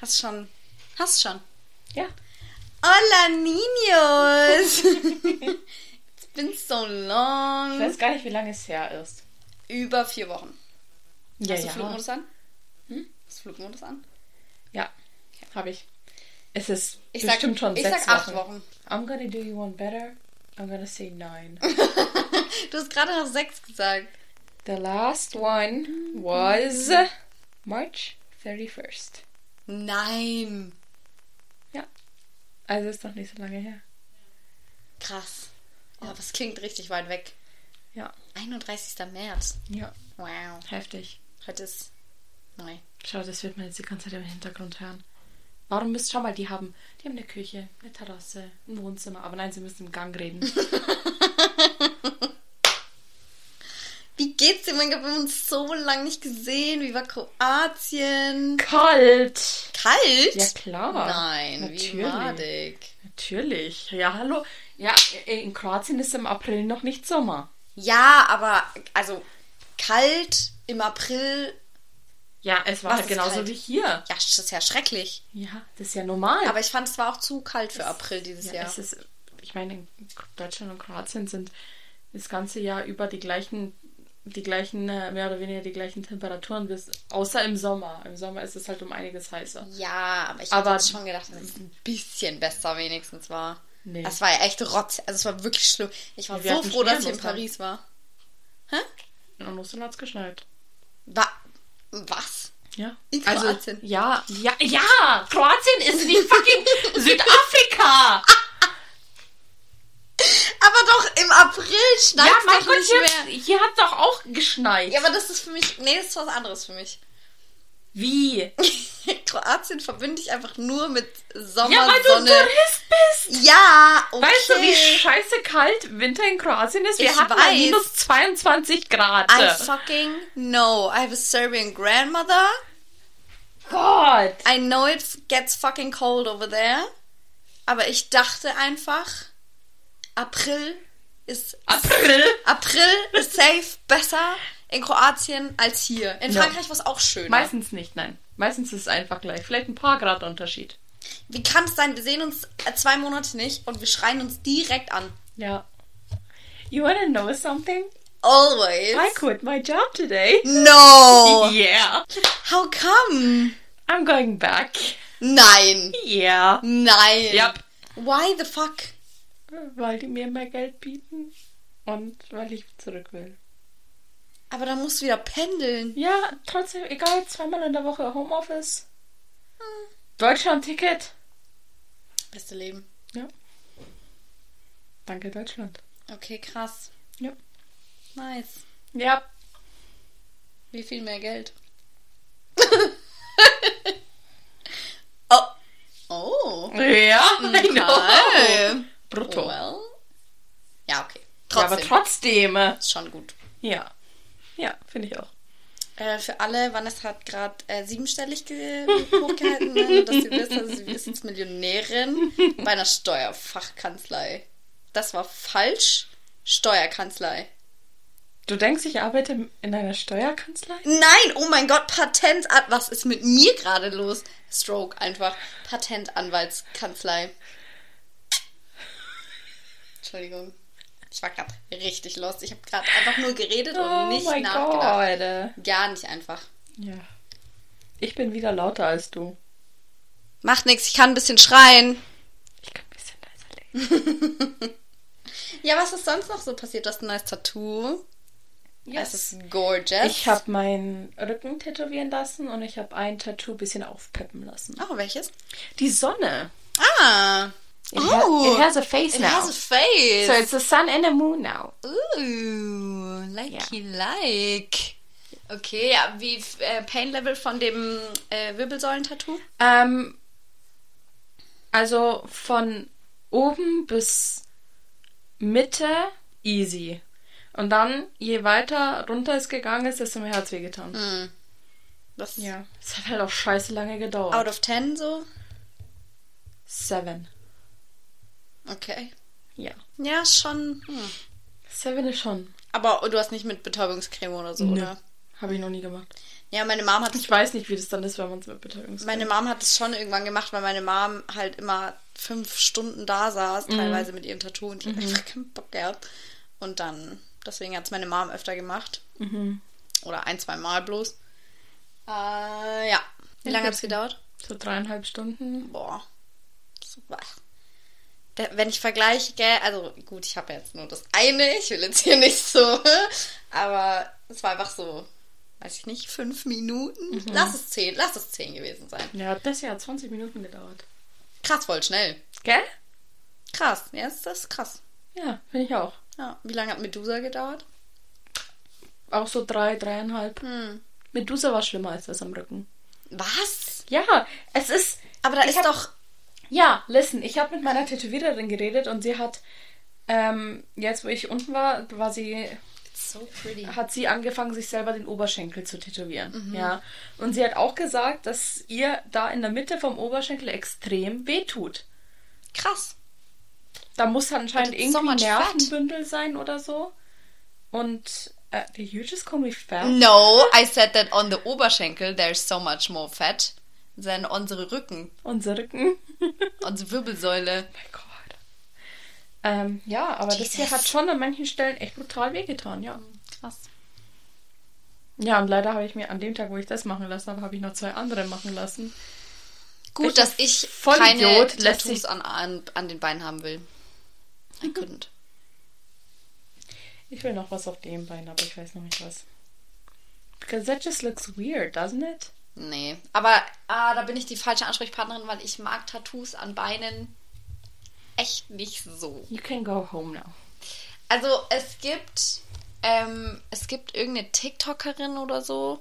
Hast schon. Hast schon. Ja. Hola, Niños! It's been so long. Ich weiß gar nicht, wie lange es her ist. Über vier Wochen. Ja, Hast du ja. Flugmodus an? Hm? Hast du Flugmodus an? Ja, habe ich. Es ist Ich sag, bestimmt schon ich sechs sag acht Wochen. Wochen. I'm gonna do you one better. I'm gonna say nine. Du hast gerade noch sechs gesagt. The last one was March 31st. Nein. Ja. Also ist doch nicht so lange her. Krass. Oh, das klingt richtig weit weg. Ja. 31. März. Ja. Wow. Heftig. Heute ist neu. Schau, das wird man jetzt die ganze Zeit im Hintergrund hören. Warum müsst schau mal, die haben, die haben eine Küche, eine Terrasse, ein Wohnzimmer, aber nein, sie müssen im Gang reden. Wie geht's dir? Mein Gott, wir haben uns so lange nicht gesehen. Wie war Kroatien? Kalt! Kalt? Ja klar. Nein, Natürlich. wie madig. Natürlich. Ja, hallo. Ja, in Kroatien ist im April noch nicht Sommer. Ja, aber also kalt im April. Ja, es war halt genauso kalt? wie hier. Ja, das ist ja schrecklich. Ja, das ist ja normal. Aber ich fand, es war auch zu kalt für April dieses ja, Jahr. es ist, ich meine, in Deutschland und Kroatien sind das ganze Jahr über die gleichen, die gleichen, äh, mehr oder weniger die gleichen Temperaturen, bis, außer im Sommer. Im Sommer ist es halt um einiges heißer. Ja, aber ich habe schon gedacht, dass es ein bisschen besser wenigstens war. Nee. Das war ja echt rotz. Also es war wirklich schlimm. Ich war Wir so froh, dass ich in. Paris war. In Ostern hat es geschneit. Wa was? Ja. In also, Kroatien? ja, ja, ja! Kroatien ist nicht fucking Südafrika! Aber doch im April schneit ja, es mein doch Gott, nicht hier, mehr. hier hat doch auch geschneit. Ja, aber das ist für mich. Nee, das ist was anderes für mich. Wie? Kroatien verbinde ich einfach nur mit Sommer, Ja, weil du Sonne. Tourist bist! Ja, okay. Weißt du, wie scheiße kalt Winter in Kroatien ist? Wir Ich hatten weiß. minus 22 Grad. I fucking know. I have a Serbian grandmother. Gott! I know it gets fucking cold over there. Aber ich dachte einfach, April ist April? April ist safe besser in Kroatien als hier. In Ja. Frankreich war es auch schöner. Meistens nicht, nein. Meistens ist es einfach gleich. Vielleicht ein paar Grad Unterschied. Wie kann es sein, wir sehen uns äh, zwei Monate nicht und wir schreien uns direkt an. Ja. You wanna know something? Always. I quit my job today. No. Yeah. How come? I'm going back. Nein. Yeah. Nein. Yep. Why the fuck? Weil die mir mehr Geld bieten und weil ich zurück will. Aber dann musst du wieder pendeln. Ja, trotzdem, egal, zweimal in der Woche Homeoffice. Deutschland-Ticket. Beste Leben. Ja. Danke, Deutschland. Okay, krass. Ja. Nice. Ja. Wie viel mehr Geld? oh. Oh. Ja. Hi. Brutto. Well. Ja, okay. Ja, aber Trotzdem. trotzdem. äh, ist schon gut. Ja. Ja, finde ich auch. Äh, für alle, Vanessa hat gerade äh, siebenstellig ge hochgehalten, ne? Dass sie wissen, also sie ist jetzt Millionärin bei einer Steuerfachkanzlei. Das war falsch. Steuerkanzlei. Du denkst, ich arbeite in einer Steuerkanzlei? Nein, oh mein Gott, Patent. Was ist mit mir gerade los? Stroke einfach. Patentanwaltskanzlei. Entschuldigung. Ich war gerade richtig lost. Ich habe gerade einfach nur geredet und Oh nicht mein nachgedacht. Gott. Gar nicht einfach. Ja. Ich bin wieder lauter als du. Macht nichts, ich kann ein bisschen schreien. Ich kann ein bisschen leiser leben. Ja, was ist sonst noch so passiert? Du hast ein neues Tattoo. Es ist gorgeous. Ich habe meinen Rücken tätowieren lassen und ich habe ein Tattoo ein bisschen aufpeppen lassen. Oh, welches? Die Sonne. Ah. It, ha it has a face It now. has a face. so it's the sun and the moon now. Ooh, like you like. Okay, ja, wie äh, Pain Level von dem äh, Wirbelsäulentattoo? Ähm, also von oben bis Mitte easy. Und dann, je weiter runter es gegangen ist, desto mehr hat es wehgetan. Hm. Was? Ja. Es hat halt auch scheiße lange gedauert. Out of 10 so? Seven. Okay. Ja. Ja, schon. Hm. Seven ist schon. Aber du hast nicht mit Betäubungscreme oder so, Nö. oder? Habe ich noch nie gemacht. Ja, meine Mom hat Ich weiß nicht, wie das dann ist, wenn man es mit Betäubungsmittel. Meine Mom hat es schon irgendwann gemacht, weil meine Mom halt immer fünf Stunden da saß, teilweise mit ihrem Tattoo und ich hab einfach keinen Bock gehabt. Und dann, deswegen hat es meine Mom öfter gemacht. Oder ein, zwei Mal bloß. Äh, ja. Wie lange hat es gedauert? So dreieinhalb Stunden. Boah. Da- Wenn ich vergleiche, gell, also gut, ich habe jetzt nur das eine, ich will jetzt hier nicht so, aber es war einfach so, weiß ich nicht, fünf Minuten. Lass es zehn, lass es zehn gewesen sein. Ja, das hier hat 20 Minuten gedauert. Krass, voll schnell. Gell? Krass, ja, das ist krass. Ja, finde ich auch. Ja. Wie lange hat Medusa gedauert? Auch so drei, dreieinhalb. Hm. Medusa war schlimmer als das am Rücken. Was? Ja, es ist. Aber da ist hab- doch. Ja, listen, ich habe mit meiner Tätowiererin geredet und sie hat. Ähm, jetzt, wo ich unten war, war sie So pretty. hat sie angefangen, sich selber den Oberschenkel zu tätowieren. Ja. Und sie hat auch gesagt, dass ihr da in der Mitte vom Oberschenkel extrem wehtut. Krass. Da muss anscheinend it's so irgendwie much fat. Nervenbündel sein oder so. Und äh, did you just call me fat? No, I said that on the Oberschenkel there's so much more fat than unsere Rücken, Unser Rücken. unsere Wirbelsäule. mein Gott. Ähm, ja, aber das hier Jesus. hat schon an manchen Stellen echt brutal wehgetan, ja. Krass. Ja, und leider habe ich mir an dem Tag, wo ich das machen lassen habe, habe ich noch zwei andere machen lassen. Gut, Welcher dass ich keine lässt Tattoos an, an, an den Beinen haben will. I couldn't. Ich will noch was auf dem Bein, aber ich weiß noch nicht was. Because that just looks weird, doesn't it? Nee. Aber ah, da bin ich die falsche Ansprechpartnerin, weil ich mag Tattoos an Beinen echt nicht so. You can go home now. Also es gibt, ähm, es gibt irgendeine TikTokerin oder so.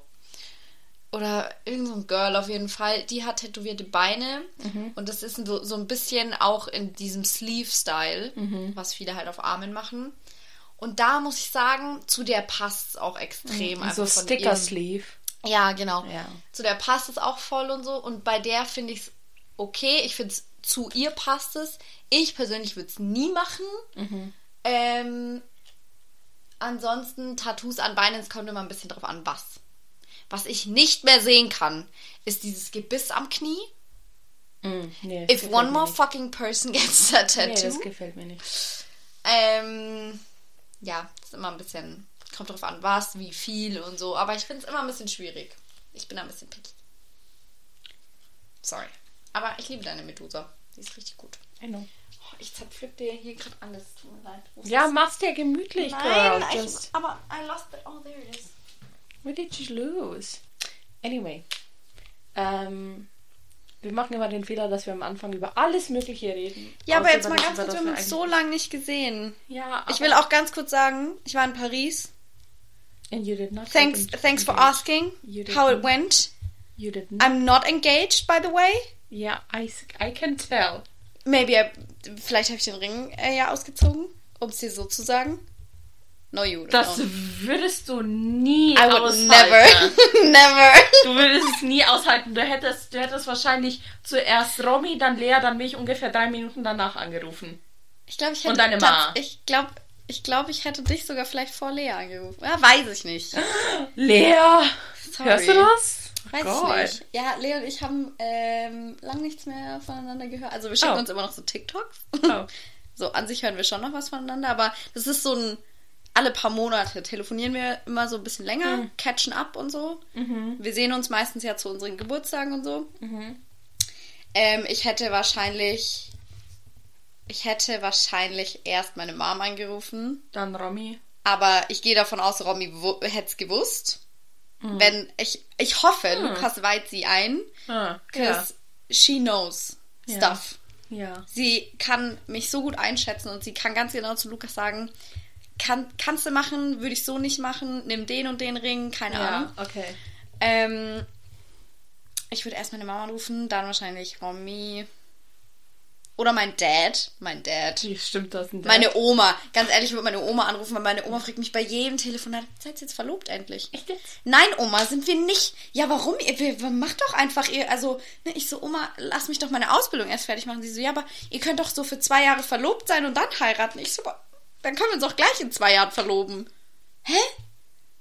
Oder irgendein so Girl auf jeden Fall, die hat tätowierte Beine. Und das ist so, so ein bisschen auch in diesem Sleeve-Style, was viele halt auf Armen machen. Und da muss ich sagen, zu der passt es auch extrem. so einfach Ja, genau. Ja. Zu der passt es auch voll und so. Und bei der finde ich es okay. Ich finde es, zu ihr passt es. Ich persönlich würde es nie machen. Mhm. Ähm, ansonsten Tattoos an Beinen, es kommt immer ein bisschen drauf an, was. Was ich nicht mehr sehen kann, ist dieses Gebiss am Knie. Mm, nee, If one more nicht. fucking person gets that Nee, tattoo. das gefällt mir nicht. ähm, ja, ist immer ein bisschen, kommt drauf an, was, wie viel und so. Aber ich finde es immer ein bisschen schwierig. Ich bin da ein bisschen picky. Sorry. Aber ich liebe deine Medusa. Die ist richtig gut. I know. Oh, ich zerpflück dir hier gerade alles. Tut mir leid. Ja, das? mach's dir gemütlich, Nein, girl. aber I lost it. Oh, there it is. what did you lose? Anyway. Ähm, wir machen immer den Fehler, dass wir am Anfang über alles Mögliche reden. Ja, aber jetzt mal ganz kurz, wir haben wir uns so lange nicht gesehen. Ja, Ich will auch ganz kurz sagen, ich war in Paris. And you did not Thanks, thanks for asking how it went. You did not. I'm not engaged, by the way. Ja, I, I can tell. Maybe, I, vielleicht habe ich den Ring äh, ja ausgezogen, um es dir so zu sagen. No, you. Das no. würdest du nie I would aushalten. never, never. Du würdest es nie aushalten. Du hättest, du hättest wahrscheinlich zuerst Romy, dann Lea, dann mich ungefähr drei Minuten danach angerufen. Ich glaube, ich Und hätte deine Ma. Ich glaube, ich glaube, ich hätte dich sogar vielleicht vor Lea angerufen. Ja, weiß ich nicht. Lea! Sorry. Hörst du das? Weiß Gott. ich nicht. Ja, Lea und ich haben ähm, lang nichts mehr voneinander gehört. Also wir schicken Oh. uns immer noch so TikToks. Oh. So, an sich hören wir schon noch was voneinander, aber das ist so ein, alle paar Monate telefonieren wir immer so ein bisschen länger, Mhm. catchen up und so. Wir sehen uns meistens ja zu unseren Geburtstagen und so. Mhm. Ähm, ich hätte wahrscheinlich, ich hätte wahrscheinlich erst meine Mom angerufen, Dann Romy. aber ich gehe davon aus, Romy hätte es gewusst. Mhm. Wenn, ich, ich hoffe, Lukas weiht sie ein, Ah, ja. because she knows Ja. stuff. ja. Sie kann mich so gut einschätzen und sie kann ganz genau zu Lukas sagen, kann, kannst du machen, würde ich so nicht machen, nimm den und den Ring, keine Ahnung. Ja, okay. Ähm, ich würde erst meine Mama rufen, dann wahrscheinlich Romy. Oder mein Dad. Mein Dad. Wie stimmt das denn? Meine Oma. Ganz ehrlich, ich würde meine Oma anrufen, weil meine Oma fragt mich bei jedem Telefonat, seid ihr jetzt verlobt endlich? Echt jetzt? Nein, Oma, sind wir nicht. Ja, warum? Ihr, wir, macht doch einfach ihr. Also, ne, ich so, Oma, lass mich doch meine Ausbildung erst fertig machen. Sie so, ja, aber ihr könnt doch so für zwei Jahre verlobt sein und dann heiraten. Ich so, dann können wir uns auch gleich in zwei Jahren verloben. Hä?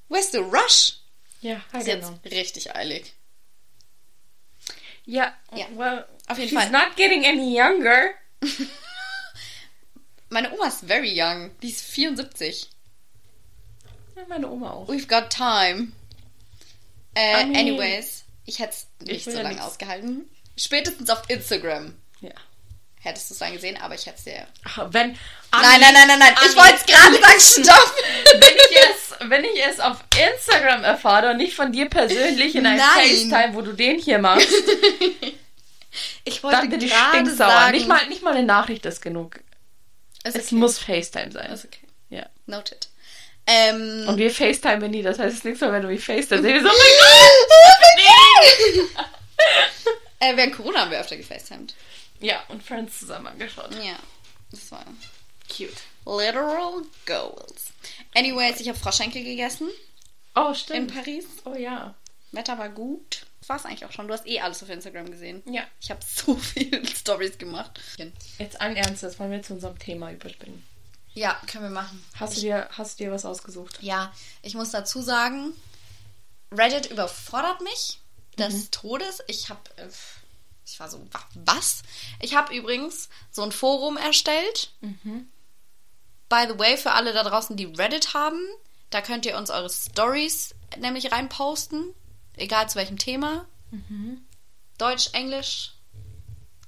Where's the rush? Ja, Ist genau. jetzt richtig eilig. Ja, Ja. well, Auf jeden she's Fall. not getting any younger. Meine Oma ist very young. Die ist 74. Ja, meine Oma auch. We've got time. Äh, I mean, anyways, ich hätte es nicht so lange ausgehalten. Spätestens auf Instagram Ja. hättest du es dann gesehen, aber ich hätte es dir. Wenn Nein, nein, nein, nein, nein. Ich Anni- wollte es gerade sagen, stopp! wenn ich, es, wenn ich es auf Instagram erfahre und nicht von dir persönlich in einem Nein. FaceTime, wo du den hier machst, Ich wollte dann bin ich stinksauer. sagen. Nicht mal, nicht mal eine Nachricht ist genug. Ist Es okay. muss FaceTime sein. Ist okay. Ja. Noted. Ähm, Und wir FaceTime nie, das heißt, es ist nichts mehr, wenn du mich FaceTime siehst. So, äh, während Corona haben wir öfter gefacetimed. ja, und Friends zusammen angeschaut. Ja. Das war Cute. literal goals. Anyways, ich habe Froschschenkel gegessen Oh, in stimmt. Paris. Oh ja. Wetter war gut. Das war's eigentlich auch schon. Du hast eh alles auf Instagram gesehen. Ja. Ich habe so viele Stories gemacht. Jetzt ein Ernstes, wollen wir zu unserem Thema überspringen. Ja, können wir machen. Hast du dir, hast du dir was ausgesucht? Ja, ich muss dazu sagen, Reddit überfordert mich des Todes. Ich habe, äh, ich war so, wa- was? Ich habe übrigens so ein Forum erstellt. By the way, für alle da draußen, die Reddit haben, da könnt ihr uns eure Stories nämlich reinposten, egal zu welchem Thema. Deutsch, Englisch,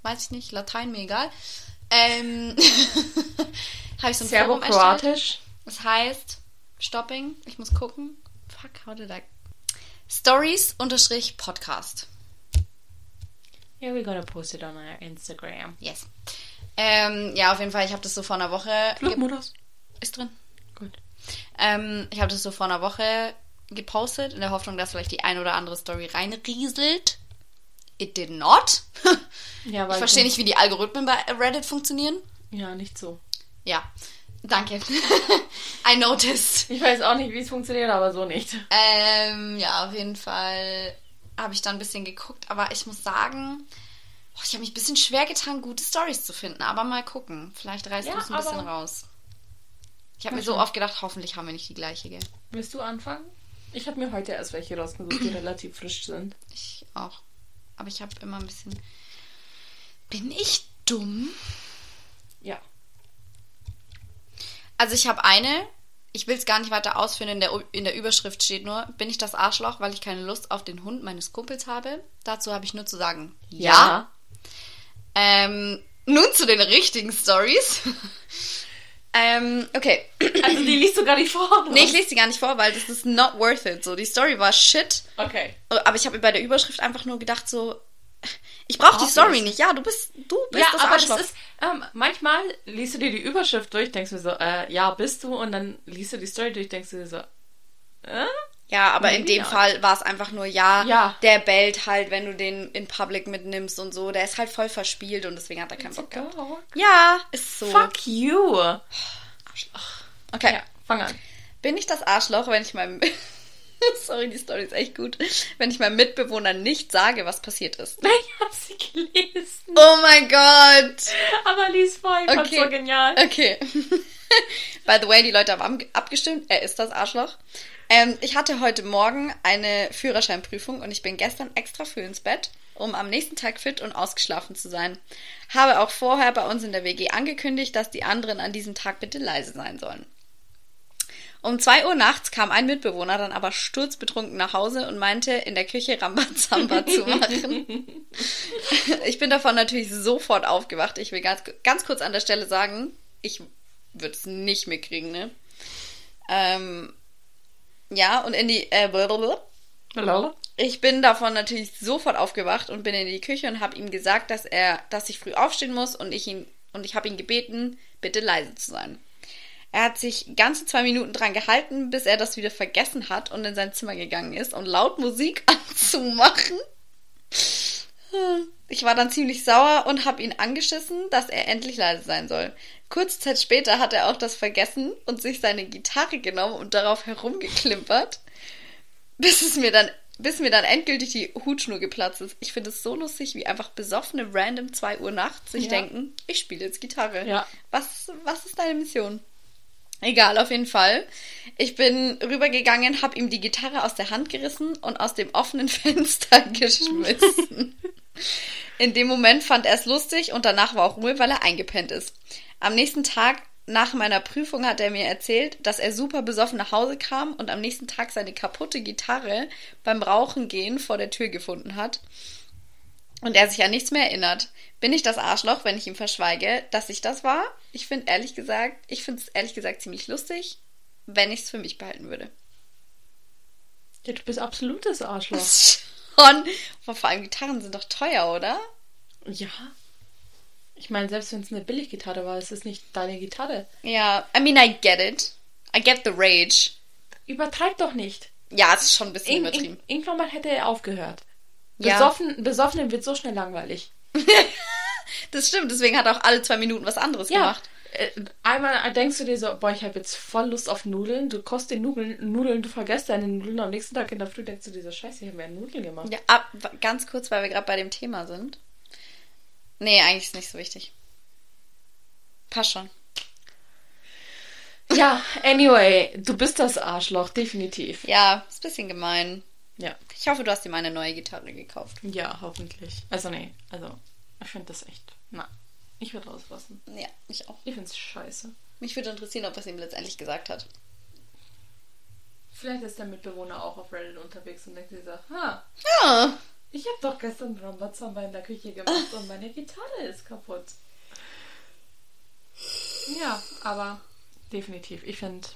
weiß ich nicht, Latein, mir egal. Ähm, habe ich so ein erstellt. Serbo-Kroatisch. Das heißt, Stopping, ich muss gucken. Fuck, how did I... Stories unterstrich Podcast. Yeah, we're gonna post it on our Instagram. Yes. Ähm, ja, auf jeden Fall, ich habe das so vor einer Woche... Flugmodus. Ist drin. Gut. Ähm, ich habe das so vor einer Woche gepostet, in der Hoffnung, dass vielleicht die ein oder andere Story reinrieselt. It did not. Ja, ich verstehe nicht, wie die Algorithmen bei Reddit funktionieren. Ja, nicht so. Ja, danke. I noticed. Ich weiß auch nicht, wie es funktioniert, aber so nicht. Ähm, ja, auf jeden Fall habe ich dann ein bisschen geguckt, aber ich muss sagen, boah, ich habe mich ein bisschen schwer getan, gute Stories zu finden, aber mal gucken. Vielleicht reißt Ja, du es ein bisschen raus. Ich habe mir so oft gedacht, hoffentlich haben wir nicht die gleiche, gell? Willst du anfangen? Ich habe mir heute erst welche rausgesucht, die relativ frisch sind. Ich auch. Aber ich habe immer ein bisschen. Bin ich dumm? Ja. Also ich habe eine, ich will es gar nicht weiter ausführen, in der, in der Überschrift steht nur, bin ich das Arschloch, weil ich keine Lust auf den Hund meines Kumpels habe? Dazu habe ich nur zu sagen, ja. Ähm, nun zu den richtigen Stories. Ähm, okay. Also die liest du gar nicht vor. oder? Nee, ich lese die gar nicht vor, weil das ist not worth it. So, die Story war shit. Okay. Aber ich habe bei der Überschrift einfach nur gedacht, so, ich brauche die. Story nicht. Ja, du bist, du bist Ja, das aber Arschloch. das ist, ähm, manchmal liest du dir die Überschrift durch, denkst du so, äh, ja, bist du, und dann liest du die Story durch, denkst du dir so, äh? ja, aber in Maybe dem not. Fall war es einfach nur, ja, Ja. der bellt halt, wenn du den in Public mitnimmst und so. Der ist halt voll verspielt und deswegen hat er keinen Bock gehabt. Dog. Ja, ist so. Fuck you. Okay. Ja, fang an. Bin ich das Arschloch, wenn ich meinem. Sorry, die Story ist echt gut. Wenn ich meinem Mitbewohner nicht sage, was passiert ist. Ich hab sie gelesen. Oh mein Gott! Aber lies vor, ich fand's Okay. so genial. Okay. By the way, die Leute haben ab- abgestimmt. Er ist das Arschloch. Ähm, ich hatte heute Morgen eine Führerscheinprüfung und ich bin gestern extra früh ins Bett, um am nächsten Tag fit und ausgeschlafen zu sein. Habe auch vorher bei uns in der WG angekündigt, dass die anderen an diesem Tag bitte leise sein sollen. Um 2 Uhr nachts kam ein Mitbewohner dann aber sturzbetrunken nach Hause und meinte, in der Küche Rambazamba zu machen. Ich bin davon natürlich sofort aufgewacht. Ich will ganz, ganz kurz an der Stelle sagen, ich würde es nicht mitkriegen, ne? Ähm, ja, und in die. Äh, ich bin davon natürlich sofort aufgewacht und bin in die Küche und habe ihm gesagt, dass er, dass ich früh aufstehen muss und ich ihn und ich habe ihn gebeten, bitte leise zu sein. Er hat sich ganze zwei Minuten dran gehalten, bis er das wieder vergessen hat und in sein Zimmer gegangen ist, um laut Musik anzumachen. Ich war dann ziemlich sauer und habe ihn angeschissen, dass er endlich leise sein soll. Kurze Zeit später hat er auch das vergessen und sich seine Gitarre genommen und darauf herumgeklimpert, bis es mir dann, bis mir dann endgültig die Hutschnur geplatzt ist. Ich finde es so lustig, wie einfach besoffene random 2 Uhr nachts sich Ja. denken, ich spiele jetzt Gitarre. Ja. Was, was ist deine Mission? Egal, auf jeden Fall. Ich bin rübergegangen, habe ihm die Gitarre aus der Hand gerissen und aus dem offenen Fenster geschmissen. In dem Moment fand er es lustig und danach war auch Ruhe, weil er eingepennt ist. Am nächsten Tag nach meiner Prüfung hat er mir erzählt, dass er super besoffen nach Hause kam und am nächsten Tag seine kaputte Gitarre beim Rauchen gehen vor der Tür gefunden hat. Und er sich an nichts mehr erinnert. Bin ich das Arschloch, wenn ich ihm verschweige, dass ich das war? Ich finde ehrlich gesagt, ich finde es ehrlich gesagt ziemlich lustig, wenn ich es für mich behalten würde. Ja, du bist absolutes Arschloch. Schon. Aber vor allem Gitarren sind doch teuer, oder? Ja. Ich meine, selbst wenn es eine Billiggitarre war, ist es nicht deine Gitarre. Ja, I mean, I get it. I get the rage. Übertreib doch nicht. Ja, es ist schon ein bisschen Ir übertrieben. ir irgendwann mal hätte er aufgehört. Ja. Besoffen, Besoffenen wird so schnell langweilig. Das stimmt, deswegen hat er auch alle zwei Minuten was anderes gemacht. Äh, Einmal denkst du dir so, boah, ich habe jetzt voll Lust auf Nudeln. Du kostest den Nudeln, Nudeln, du vergisst deine Nudeln. Am nächsten Tag in der Früh denkst du dir so, scheiße, ich habe mir Nudeln gemacht. Ja, ab, ganz kurz, weil wir gerade bei dem Thema sind. Nee, eigentlich ist nicht so wichtig. Passt schon. Ja, anyway, du bist das Arschloch, definitiv. Ja, ist ein bisschen gemein. Ja. Ich hoffe, du hast dir meine neue Gitarre gekauft. Ja, hoffentlich. Also, nee, also, ich finde das echt. Na, ich würde rauslassen. Ja, ich auch. Ich finde es scheiße. Mich würde interessieren, ob er es ihm letztendlich gesagt hat. Vielleicht ist der Mitbewohner auch auf Reddit unterwegs und denkt sich so, ha, Ja. Ich habe doch gestern Rambazamba in der Küche gemacht und meine Gitarre ist kaputt. Ja, aber definitiv. Ich finde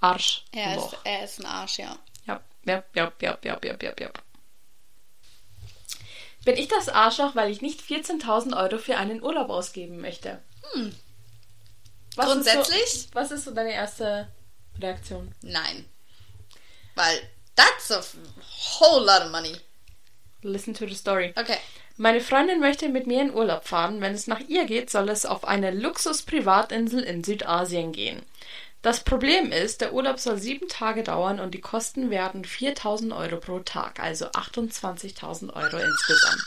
Arsch. Er ist, er ist ein Arsch, ja. Ja, ja, ja, ja, ja, ja, ja, ja. Bin ich das Arschloch, weil ich nicht 14.000 Euro für einen Urlaub ausgeben möchte? Hm. Was Grundsätzlich? Ist so, was ist so deine erste Reaktion? Nein. Weil that's a whole lot of money. Listen to the story. Okay. Meine Freundin möchte mit mir in Urlaub fahren. Wenn es nach ihr geht, soll es auf eine Luxus-Privatinsel in Südasien gehen. Das Problem ist, der Urlaub soll sieben Tage dauern und die Kosten werden 4000 Euro pro Tag, also 28.000 Euro insgesamt.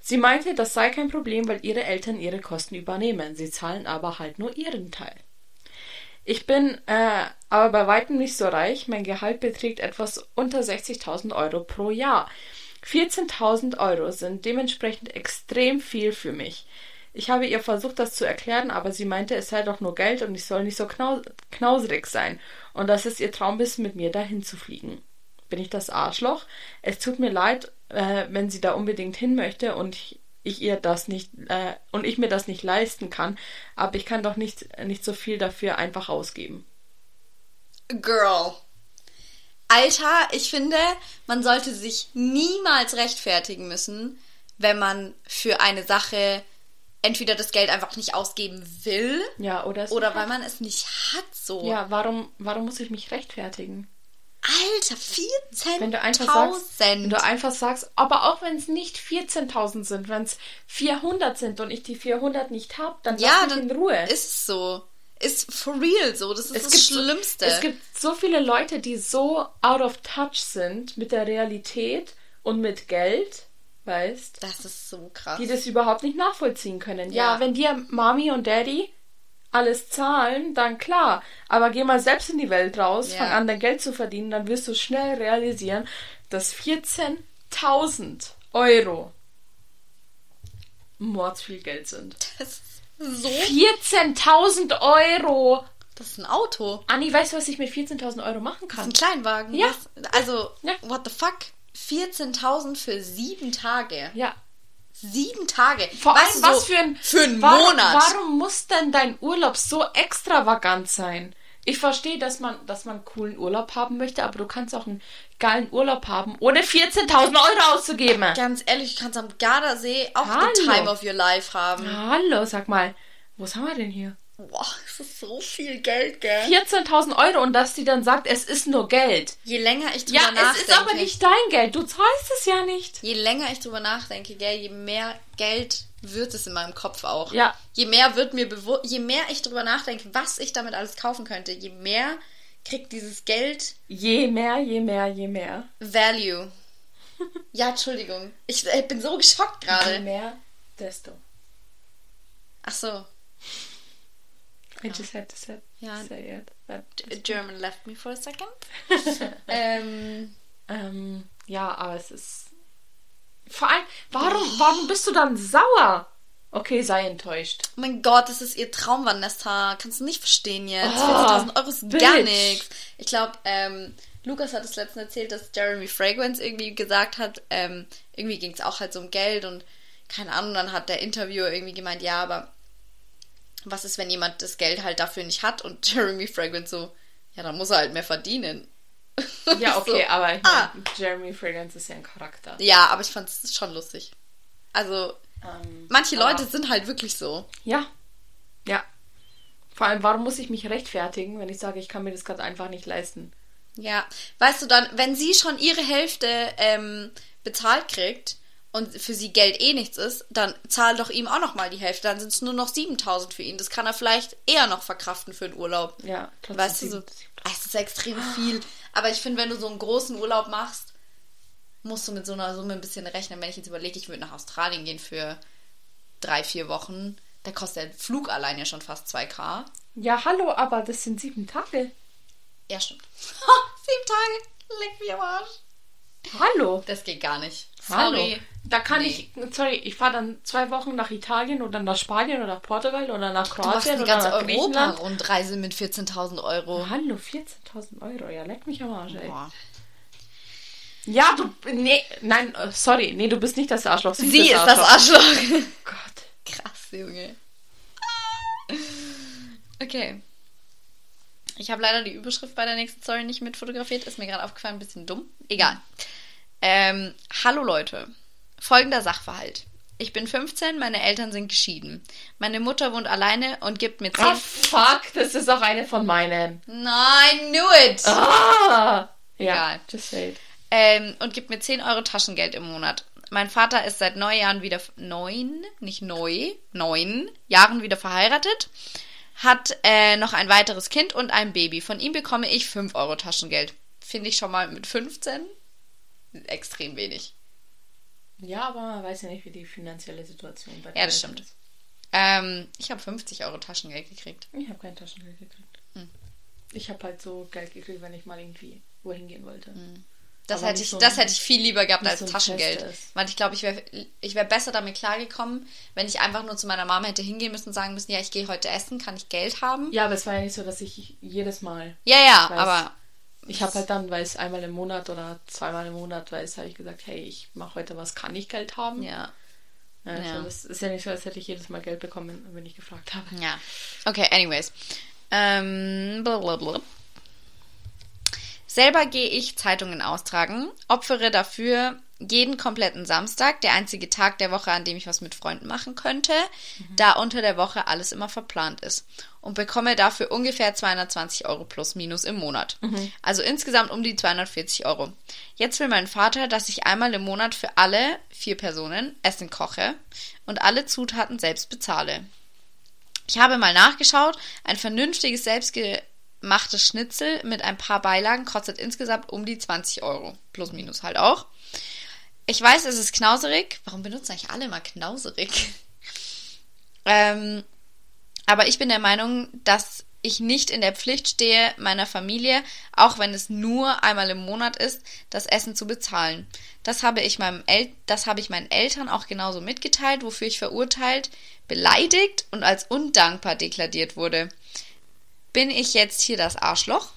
Sie meinte, das sei kein Problem, weil ihre Eltern ihre Kosten übernehmen. Sie zahlen aber halt nur ihren Teil. Ich bin äh, aber bei weitem nicht so reich. Mein Gehalt beträgt etwas unter 60.000 Euro pro Jahr. 14.000 Euro sind dementsprechend extrem viel für mich. Ich habe ihr versucht, das zu erklären, aber sie meinte, es sei doch nur Geld und ich soll nicht so knau knauserig sein und dass es ihr Traum ist, mit mir dahin zu fliegen. Bin ich das Arschloch? Es tut mir leid, äh, wenn sie da unbedingt hin möchte und ich, ich ihr das nicht äh, und ich mir das nicht leisten kann, aber ich kann doch nicht, nicht so viel dafür einfach ausgeben. Girl. Alter, ich finde, man sollte sich niemals rechtfertigen müssen, wenn man für eine Sache entweder das Geld einfach nicht ausgeben will Ja, oder oder weil man es nicht hat so. Ja, warum, warum muss ich mich rechtfertigen? Alter, Wenn du einfach sagst, wenn 14.000. du einfach sagst, aber auch wenn es nicht 14.000 sind, wenn es 400 sind und ich die 400 nicht habe, dann Ja, lass mich dann in Ruhe. ist es so. Ist for real so. Das ist es das gibt so- Schlimmste. Es gibt so viele Leute, die so out of touch sind mit der Realität und mit Geld, weißt, das ist so krass. die das überhaupt nicht nachvollziehen können. Ja, Ja. wenn dir Mami und Daddy alles zahlen, dann klar. Aber geh mal selbst in die Welt raus, Ja. fang an, dein Geld zu verdienen, dann wirst du schnell realisieren, dass 14.000 Euro mordsviel Geld sind. das ist so. 14.000 Euro! Das ist ein Auto. Anni, weißt du, was ich mit 14.000 Euro machen Das ist kann? ein Kleinwagen. Ja. Was? Also, Ja. what the fuck? 14.000 für sieben Tage. Ja. Sieben Tage. Vor Weißt allem, du, was für ein, Für einen warum, Monat. Warum muss denn dein Urlaub so extravagant sein? Ich verstehe, dass man, dass man coolen Urlaub haben möchte, aber du kannst auch einen geilen Urlaub haben, ohne 14.000 Euro auszugeben. Ganz ehrlich, du kannst am Gardasee auch Hallo. the time of your life haben. Hallo, sag mal, was haben wir denn hier? Boah, das ist so viel Geld, gell? 14.000 Euro und dass die dann sagt, es ist nur Geld. Je länger ich drüber Ja, nachdenke. es ist aber nicht dein Geld. Du zahlst es ja nicht. Je länger ich drüber nachdenke, gell, je mehr Geld wird es in meinem Kopf auch. Ja. Je mehr wird mir bewusst, je mehr ich drüber nachdenke, was ich damit alles kaufen könnte, je mehr kriegt dieses Geld Je mehr, je mehr, je mehr. Value. ja, Entschuldigung. Ich, ich bin so geschockt Je gerade. mehr, desto. Ach so. I just had to say, Ja. say it. That A German left me for a second. ähm, Ähm, ja, aber es ist. Vor allem, warum, warum bist du dann sauer? Okay, sei enttäuscht. oh mein Gott, das ist ihr Traum, Vanessa. Kannst du nicht verstehen jetzt. Ah, 40.000 Euro ist bitch. gar nichts. Ich glaube, ähm, Lukas hat es letztens erzählt, dass Jeremy Fragrance irgendwie gesagt hat, ähm, irgendwie ging es auch halt so um Geld und keine Ahnung, dann hat der Interviewer irgendwie gemeint, ja, aber was ist, wenn jemand das Geld halt dafür nicht hat und Jeremy Fragrance so, ja, dann muss er halt mehr verdienen. Ja, okay, so, aber ich ah. Jeremy Fragrance ist ja ein Charakter. Ja, aber ich fand es schon lustig. Also, Ähm, manche aber- Leute sind halt wirklich so. Ja. Ja. Vor allem, warum muss ich mich rechtfertigen, wenn ich sage, ich kann mir das gerade einfach nicht leisten? Ja, weißt du dann, wenn sie schon ihre Hälfte ähm, bezahlt kriegt und für sie Geld eh nichts ist, dann zahl doch ihm auch noch mal die Hälfte. Dann sind es nur noch 7000 für ihn. Das kann er vielleicht eher noch verkraften für den Urlaub. Ja, trotzdem Weißt du, so, Ah, es ist extrem viel. Aber ich finde, wenn du so einen großen Urlaub machst, musst du mit so einer Summe ein bisschen rechnen. Wenn ich jetzt überlege, ich würde nach Australien gehen für drei, vier Wochen, da kostet der Flug allein ja schon fast 2k. Ja, hallo, aber das sind sieben Tage. Ja, stimmt. Sieben Tage. Leck mich am Arsch. Hallo. Das geht gar nicht. Hallo. Sorry. Da kann Nee. ich, sorry, ich fahre dann zwei Wochen nach Italien oder nach Spanien oder nach Portugal oder nach Du machst Kroatien oder ganze nach Griechenland. Europa-Rundreise mit 14.000 Euro. Hallo, 14.000 Euro. Ja, leck mich am Arsch, ey. Boah. Ja, du, nee, nein, äh, sorry, nee, du bist nicht das Arschloch. Sie ist das Arschloch. Gott. Krass, Junge. Okay. Ich habe leider die Überschrift bei der nächsten Story nicht mit fotografiert. Ist mir gerade aufgefallen, ein bisschen dumm. Egal. Ähm, hallo Leute. Folgender Sachverhalt. Ich bin 15, meine Eltern sind geschieden. Meine Mutter wohnt alleine und gibt mir 10... Ah, fuck, das ist auch eine von meinen. Nein, knew it! Ah! Ja, just say it. Ähm, und gibt mir 10 Euro Taschengeld im Monat. Mein Vater ist seit neun Jahren wieder, neun, nicht neu, neun Jahren wieder verheiratet, hat äh, noch ein weiteres Kind und ein Baby. Von ihm bekomme ich 5 Euro Taschengeld. Finde ich schon mal mit 15 extrem wenig. Ja, aber man weiß ja nicht, wie die finanzielle Situation bei Ja, das den Eltern stimmt. ist. Ähm, ich habe 50 Euro Taschengeld gekriegt. Ich habe kein Taschengeld gekriegt. Hm. Ich habe halt so Geld gekriegt, wenn ich mal irgendwie wohin gehen wollte. Das, Aber hätte ich, so das hätte ich viel lieber gehabt als so Taschengeld. Weil ich glaube, ich wäre ich wär besser damit klargekommen, wenn ich einfach nur zu meiner Mama hätte hingehen müssen und sagen müssen, ja, ich gehe heute essen, kann ich Geld haben? Ja, aber es war ja nicht so, dass ich jedes Mal. Ja, ja, Weiß. aber Ich habe halt dann, weil es einmal im Monat oder zweimal im Monat weiß, habe ich gesagt, hey, ich mache heute was, kann ich Geld haben? ja. Ja, also Ja. Das ist ja nicht so, als hätte ich jedes Mal Geld bekommen, wenn ich gefragt habe. Ja. Okay, anyways. Ähm, blablabla. Selber gehe ich Zeitungen austragen, opfere dafür jeden kompletten Samstag, der einzige Tag der Woche, an dem ich was mit Freunden machen könnte, da unter der Woche alles immer verplant ist. Und bekomme dafür ungefähr 220 Euro plus minus im Monat. Also insgesamt um die 240 Euro. Jetzt will mein Vater, dass ich einmal im Monat für alle vier Personen Essen koche und alle Zutaten selbst bezahle. Ich habe mal nachgeschaut, ein vernünftiges selbstgemachtes Schnitzel mit ein paar Beilagen kostet insgesamt um die 20 Euro. Plus minus halt auch. Ich weiß, es ist knauserig. Warum benutzen eigentlich alle mal knauserig? ähm, aber ich bin der Meinung, dass ich nicht in der Pflicht stehe, meiner Familie, auch wenn es nur einmal im Monat ist, das Essen zu bezahlen. Das habe ich meinem El das habe ich meinen Eltern auch genauso mitgeteilt, wofür ich verurteilt, beleidigt und als undankbar deklariert wurde. Bin ich jetzt hier das Arschloch?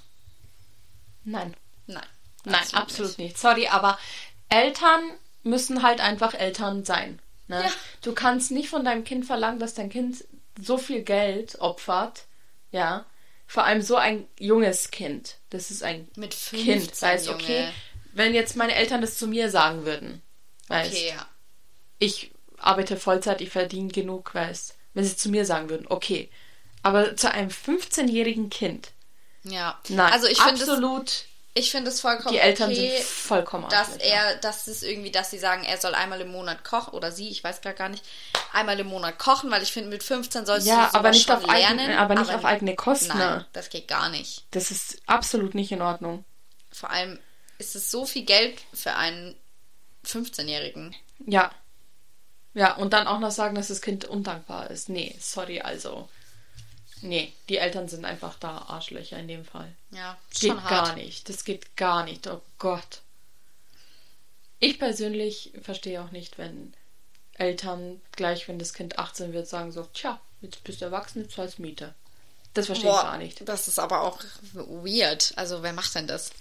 Nein. Nein. Nein, absolut, nicht. Sorry, aber Eltern müssen halt einfach Eltern sein. Ne? Ja. Du kannst nicht von deinem Kind verlangen, dass dein Kind so viel Geld opfert. Ja. Vor allem so ein junges Kind. Das ist ein Mit Kind. 15, Weißt, Junge. okay, wenn jetzt meine Eltern das zu mir sagen würden. Weißt, Okay, ja. ich arbeite Vollzeit, ich verdiene genug, weißt. Wenn sie zu mir sagen würden, okay. Aber zu einem 15-jährigen Kind. Ja. Nein, also ich finde es, absolut. Ich finde es vollkommen Die Eltern okay, sind vollkommen dass Arschlöcher. er, dass es irgendwie, dass sie sagen, er soll einmal im Monat kochen oder sie, ich weiß gerade gar nicht, einmal im Monat kochen, weil ich finde, mit 15 sollst Ja, du aber nicht schon auf eigene- lernen. aber nicht auf eigene Kosten, Nein, ne? das geht gar nicht. Das ist absolut nicht in Ordnung. Vor allem ist es so viel Geld für einen 15-Jährigen. Ja. Ja, und dann auch noch sagen, dass das Kind undankbar ist. Nee, sorry, also. Nee, die Eltern sind einfach da Arschlöcher in dem Fall. Ja, Geht schon hart. gar nicht. Das geht gar nicht. Oh Gott. Ich persönlich verstehe auch nicht, wenn Eltern gleich, wenn das Kind 18 wird, sagen so, tja, jetzt bist du erwachsen, jetzt zahlst Miete. Das verstehe ich Boah, gar nicht. Das ist aber auch weird. Also, wer macht denn das?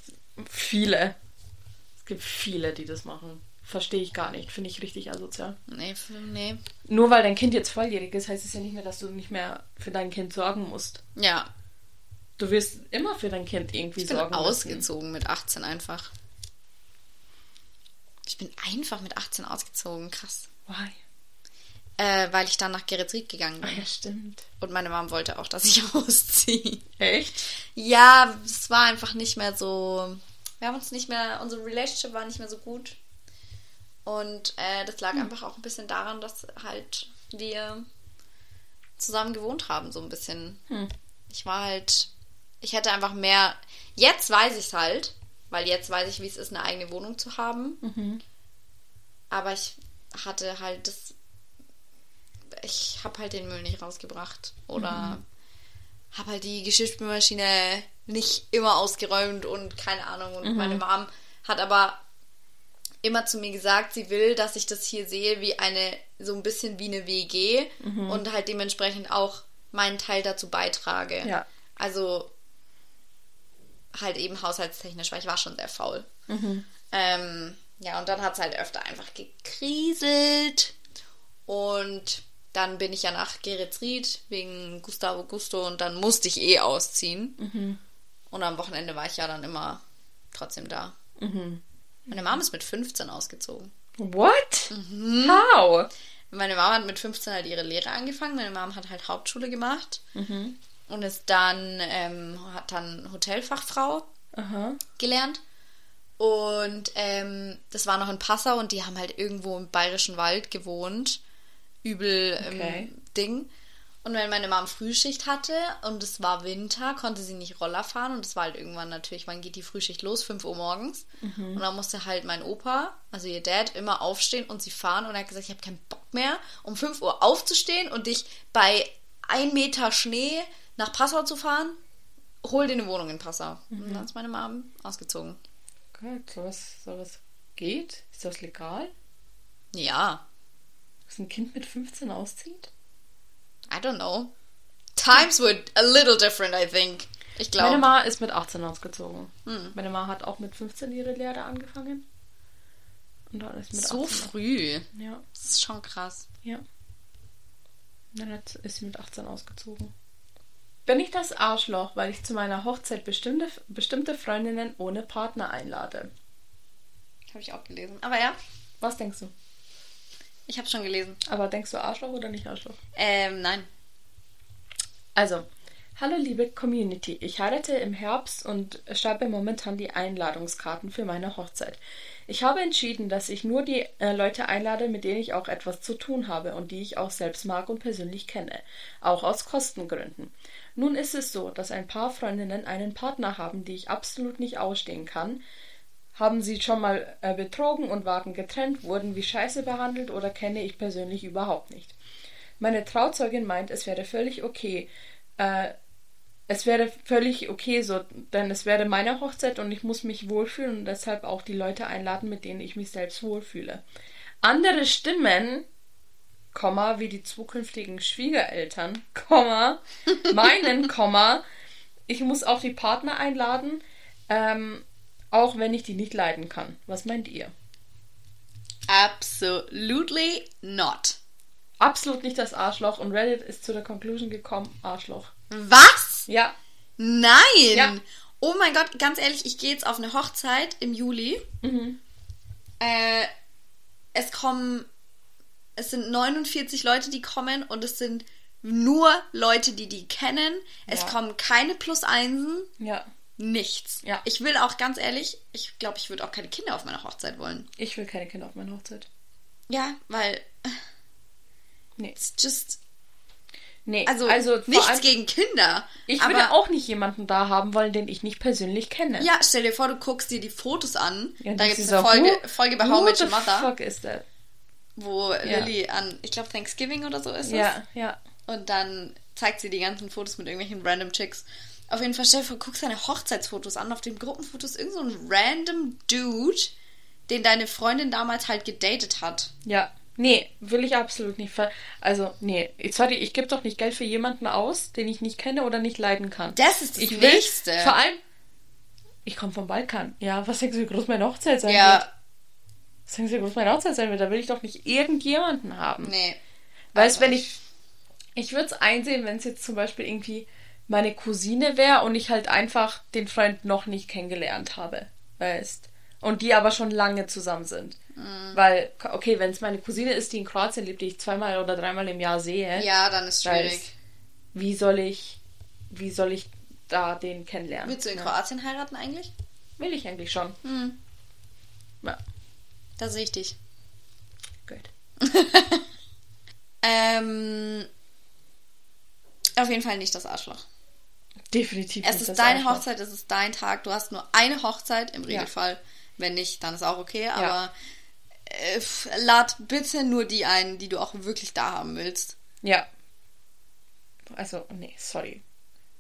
Viele. Es gibt viele, die das machen. Verstehe ich gar nicht. Finde ich richtig asozial. Nee, nee. Nur weil dein Kind jetzt volljährig ist, heißt es ja nicht mehr, dass du nicht mehr für dein Kind sorgen musst. Ja, Du wirst immer für dein Kind irgendwie ich bin sorgen müssen. ausgezogen mit 18 einfach. Ich bin einfach mit 18 ausgezogen. Krass. Why? Äh, weil ich dann nach Geretsried gegangen Ah bin. ja, stimmt. Und meine Mom wollte auch, dass ich ausziehe. Echt? Ja, es war einfach nicht mehr so. Wir haben uns nicht mehr. Unsere Relationship war nicht mehr so gut. Und äh, das lag einfach auch ein bisschen daran, dass halt wir zusammen gewohnt haben, so ein bisschen. Hm. Ich war halt. Ich hätte einfach mehr. Jetzt weiß ich es halt, weil jetzt weiß ich, wie es ist, eine eigene Wohnung zu haben. Mhm. Aber ich hatte halt das. Ich habe halt den Müll nicht rausgebracht. Oder Mhm. habe halt die Geschirrspülmaschine nicht immer ausgeräumt und keine Ahnung. Und Mhm. meine Mom hat aber immer zu mir gesagt, sie will, dass ich das hier sehe wie eine, so ein bisschen wie eine WG Mhm. und halt dementsprechend auch meinen Teil dazu beitrage. Ja. Also halt eben haushaltstechnisch, weil ich war schon sehr faul. Mhm. Ähm, ja, und dann hat es halt öfter einfach gekriselt. Und dann bin ich ja nach Geretsried wegen Gustavo Gusto und dann musste ich eh ausziehen. Mhm. Und am Wochenende war ich ja dann immer trotzdem da. Mhm. Meine Mom ist mit 15 ausgezogen. What? Mhm. How? Meine Mama hat mit 15 halt ihre Lehre angefangen. Meine Mom hat halt Hauptschule gemacht Mhm. und ist dann, ähm, hat dann Hotelfachfrau Aha. gelernt. Und ähm, das war noch in Passau und die haben halt irgendwo im Bayerischen Wald gewohnt. Übel ähm, Okay. Ding. Und wenn meine Mom Frühschicht hatte und es war Winter, konnte sie nicht Roller fahren und es war halt irgendwann natürlich, wann geht die Frühschicht los? 5 Uhr morgens. Und dann musste halt mein Opa, also ihr Dad, immer aufstehen und sie fahren und er hat gesagt, ich habe keinen Bock mehr, um 5 Uhr aufzustehen und dich bei 1 Meter Schnee nach Passau zu fahren. Hol dir eine Wohnung in Passau. Und dann ist meine Mom ausgezogen. Gott, sowas, sowas geht? Ist das legal? Ja, Dass ein Kind mit 15 auszieht? I don't know. Times were a little different, I think. Ich Meine glaube. Ma ist mit 18 ausgezogen. Hm. Meine Ma hat auch mit 15 ihre Lehre angefangen. Und dann ist mit So 18. früh. Ja, Das ist schon krass. ja. Dann hat, ist sie mit 18 ausgezogen. Bin ich das Arschloch, weil ich zu meiner Hochzeit bestimmte, bestimmte Freundinnen ohne Partner einlade? Habe ich auch gelesen. Aber ja, Was denkst du? Ich habe schon gelesen. Aber denkst du Arschloch oder nicht Arschloch? Ähm, nein. Also, hallo liebe Community. Ich heirate im Herbst und schreibe momentan die Einladungskarten für meine Hochzeit. Ich habe entschieden, dass ich nur die äh, Leute einlade, mit denen ich auch etwas zu tun habe und die ich auch selbst mag und persönlich kenne. Auch aus Kostengründen. Nun ist es so, dass ein paar Freundinnen einen Partner haben, die ich absolut nicht ausstehen kann. Haben sie schon mal äh, betrogen und waren getrennt, wurden wie Scheiße behandelt oder kenne ich persönlich überhaupt nicht. Meine Trauzeugin meint, es wäre völlig okay. Äh, es wäre völlig okay so, denn es wäre meine Hochzeit und ich muss mich wohlfühlen und deshalb auch die Leute einladen, mit denen ich mich selbst wohlfühle. Andere Stimmen, Komma, wie die zukünftigen Schwiegereltern, Komma, meinen, Komma, ich muss auch die Partner einladen, ähm, auch wenn ich die nicht leiden kann. Was meint ihr? Absolutely not. Absolut nicht das Arschloch und Reddit ist zu der Conclusion gekommen, Arschloch. Was? Ja, Nein! Ja. Oh mein Gott, ganz ehrlich, ich gehe jetzt auf eine Hochzeit im Juli. mhm. Äh, es kommen. Es sind 49 Leute, die kommen und es sind nur Leute, die die kennen. Es Ja. kommen keine Plus Einsen. ja. Nichts. Ja. Ich will auch ganz ehrlich, ich glaube, ich würde auch keine Kinder auf meiner Hochzeit wollen. Ich will keine Kinder auf meiner Hochzeit. Ja, weil Nee. it's just. Nee, Also, also nichts allem, gegen Kinder. ich aber, würde auch nicht jemanden da haben wollen, den ich nicht persönlich kenne. Ja, stell dir vor, du guckst dir die Fotos an. Ja, da gibt es eine auch- Folge, who- Folge bei How the Your Mother, fuck is that? wo Ja. Lilly an, ich glaube, Thanksgiving oder so ist es. Ja, ja. Und dann zeigt sie die ganzen Fotos mit irgendwelchen random Chicks. Auf jeden Fall, vor, guck seine Hochzeitsfotos an. Auf den Gruppenfotos ist irgend so ein random Dude, den deine Freundin damals halt gedatet hat. Ja. Nee, will ich absolut nicht. Also, nee, sorry, ich gebe doch nicht Geld für jemanden aus, den ich nicht kenne oder nicht leiden kann. Das ist das ich will, Nächste. Vor allem, ich komme vom Balkan. Ja, was denkst du, wie groß meine Hochzeit sein wird? Ja, Was denkst du, wie groß meine Hochzeit sein wird? Da will ich doch nicht irgendjemanden haben. nee. Weißt, Also wenn ich. Ich würde es einsehen, wenn es jetzt zum Beispiel irgendwie meine Cousine wäre und ich halt einfach den Freund noch nicht kennengelernt habe. Weißt. Und die aber schon lange zusammen sind. Mhm. Weil, okay, wenn es meine Cousine ist, die in Kroatien lebt, die ich zweimal oder dreimal im Jahr sehe, Ja, dann ist schwierig. wie soll ich. Wie soll ich da den kennenlernen? Willst du in Ja. Kroatien heiraten eigentlich? Will ich eigentlich schon. Hm, Ja, da sehe ich dich. gut. Ähm, auf jeden Fall nicht das Arschloch. Definitiv. Es ist deine Arschloch. Hochzeit, es ist dein Tag. Du hast nur eine Hochzeit im Regelfall. Wenn nicht, dann ist auch okay. Aber äh, f- lad bitte nur die ein, die du auch wirklich da haben willst. Ja. Also, nee, sorry.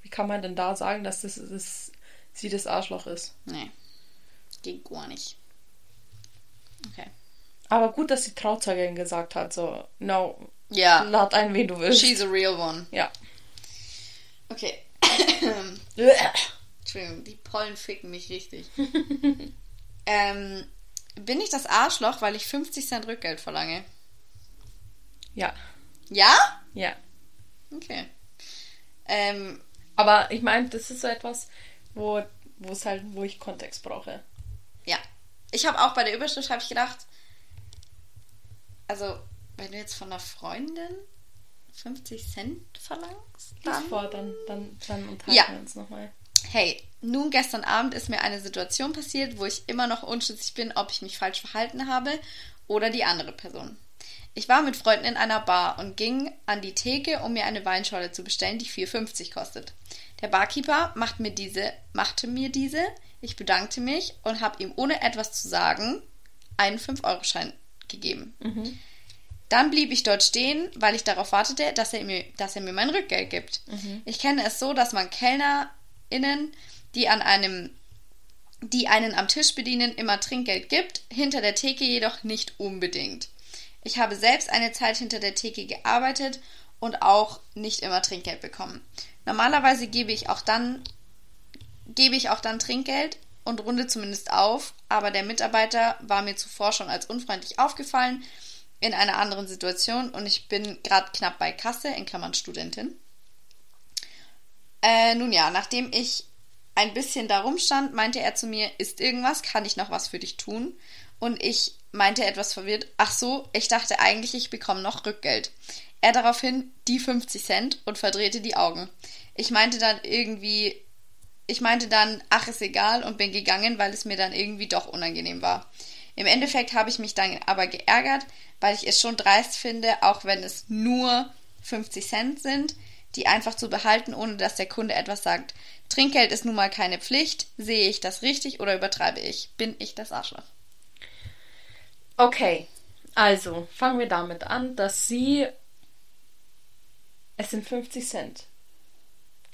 Wie kann man denn da sagen, dass das, das sie das Arschloch ist? Nee, geht gar nicht. Okay. Aber gut, dass die Trauzeugin gesagt hat, so, no, Ja, lad ein, wen du willst. she's a real one. Ja. Okay. Entschuldigung, die Pollen ficken mich richtig. ähm, bin ich das Arschloch, weil ich 50 Cent Rückgeld verlange? ja. Ja? Ja. Okay. Ähm, Aber ich meine, das ist so etwas, wo, es halt, wo ich Kontext brauche. ja. Ich habe auch bei der Überschrift habe ich gedacht, also wenn du jetzt von einer Freundin 50 Cent verlangst, dann vor, dann, dann, dann unterhalten Ja. wir uns nochmal. Hey, nun gestern Abend ist mir eine Situation passiert, wo ich immer noch unschlüssig bin, ob ich mich falsch verhalten habe oder die andere Person. Ich war mit Freunden in einer Bar und ging an die Theke, um mir eine Weinschorle zu bestellen, die 4,50 kostet. Der Barkeeper macht mir diese, machte mir diese, ich bedankte mich und habe ihm ohne etwas zu sagen einen 5-Euro-Schein gegeben. Dann blieb ich dort stehen, weil ich darauf wartete, dass er mir, dass er mir mein Rückgeld gibt. Ich kenne es so, dass man KellnerInnen, die an einem die einen am Tisch bedienen, immer Trinkgeld gibt, hinter der Theke jedoch nicht unbedingt. Ich habe selbst eine Zeit hinter der Theke gearbeitet und auch nicht immer Trinkgeld bekommen. Normalerweise gebe ich auch dann gebe ich auch dann Trinkgeld und runde zumindest auf, aber der Mitarbeiter war mir zuvor schon als unfreundlich aufgefallen in einer anderen Situation und ich bin gerade knapp bei Kasse, in Klammern Studentin. Äh, nun ja, nachdem ich ein bisschen darum stand, meinte er zu mir, ist irgendwas, kann ich noch was für dich tun? Und ich meinte etwas verwirrt, ach so, ich dachte eigentlich, ich bekomme noch Rückgeld. Er daraufhin die 50 Cent und verdrehte die Augen. Ich meinte dann irgendwie, ich meinte dann, ach ist egal und bin gegangen, weil es mir dann irgendwie doch unangenehm war. Im Endeffekt habe ich mich dann aber geärgert, weil ich es schon dreist finde, auch wenn es nur 50 Cent sind, die einfach zu behalten, ohne dass der Kunde etwas sagt. Trinkgeld ist nun mal keine Pflicht. Sehe ich das richtig oder übertreibe ich? Bin ich das Arschloch? Okay, also fangen wir damit an, dass sie. Es sind 50 Cent.